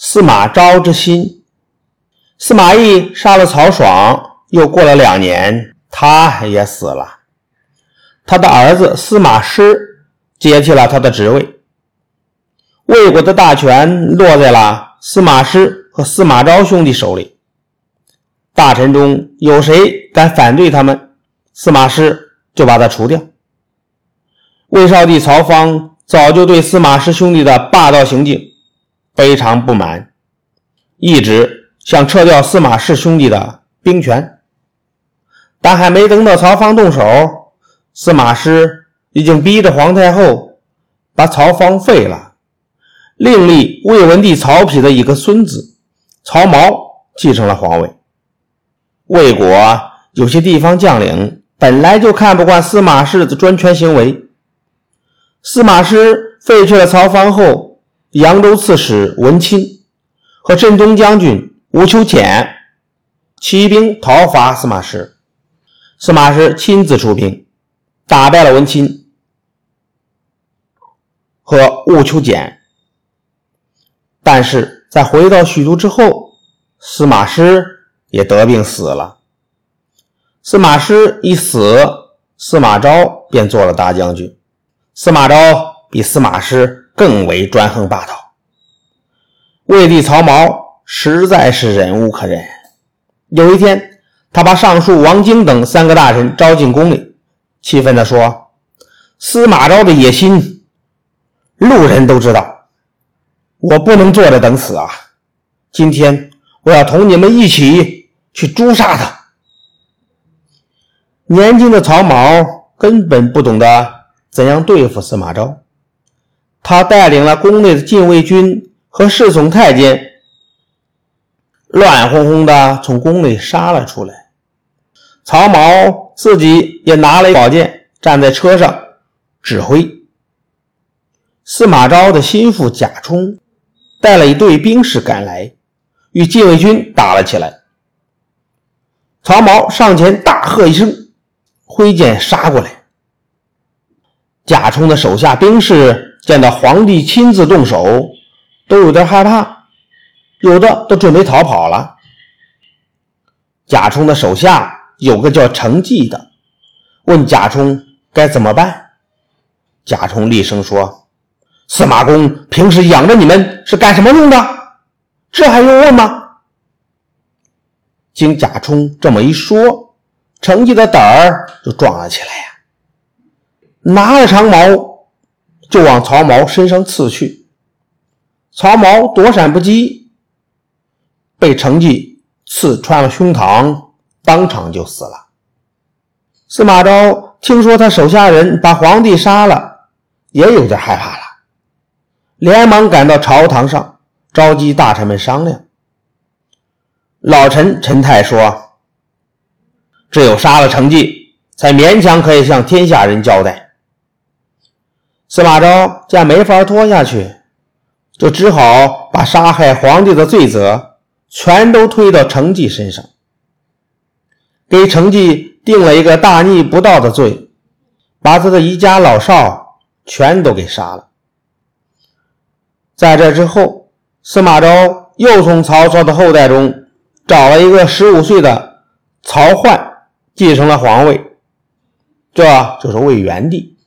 司马昭之心。司马懿杀了曹爽，又过了两年，他也死了。他的儿子司马师接替了他的职位。魏国的大权落在了司马师和司马昭兄弟手里。大臣中有谁敢反对他们，司马师就把他除掉。魏少帝曹芳早就对司马师兄弟的霸道行径非常不满，一直想撤掉司马氏兄弟的兵权，但还没等到曹芳动手，司马师已经逼着皇太后把曹芳废了。另立魏文帝曹丕的一个孙子曹髦继承了皇位。魏国有些地方将领本来就看不惯司马氏的专权行为。司马师废去了曹芳后，扬州刺史文钦和镇东将军吴秋俭起兵讨伐司马师，司马师亲自出兵，打败了文钦和吴秋俭。但是在回到许都之后，司马师也得病死了。司马师一死，司马昭便做了大将军。司马昭比司马师更为专横霸道。魏帝曹髦实在是忍无可忍。有一天，他把尚书王经等三个大臣招进宫里，气愤地说：“司马昭的野心，路人都知道。”我不能坐着等死啊！今天我要同你们一起去诛杀他。年轻的曹髦根本不懂得怎样对付司马昭，他带领了宫内的禁卫军和侍从太监，乱哄哄的从宫内杀了出来。曹髦自己也拿了宝剑，站在车上指挥。司马昭的心腹贾充。带了一队兵士赶来，与禁卫军打了起来。曹髦上前大喝一声，挥剑杀过来。贾充的手下兵士见到皇帝亲自动手，都有点害怕，有的都准备逃跑了。贾充的手下有个叫程济的，问贾充该怎么办。贾充厉声说。司马公平时养着你们是干什么用的？这还用问吗？经贾充这么一说，程济的胆儿就壮了起来呀，拿着长矛就往曹髦身上刺去。曹髦躲闪不及，被程济刺穿了胸膛，当场就死了。司马昭听说他手下人把皇帝杀了，也有点害怕了。连忙赶到朝堂上，召集大臣们商量。老臣陈泰说：“只有杀了程济，才勉强可以向天下人交代。”司马昭见没法拖下去，就只好把杀害皇帝的罪责全都推到程济身上，给程济定了一个大逆不道的罪，把他的一家老少全都给杀了。在这之后，司马昭又从曹操的后代中找了一个十五岁的曹奂继承了皇位，这就是魏元帝。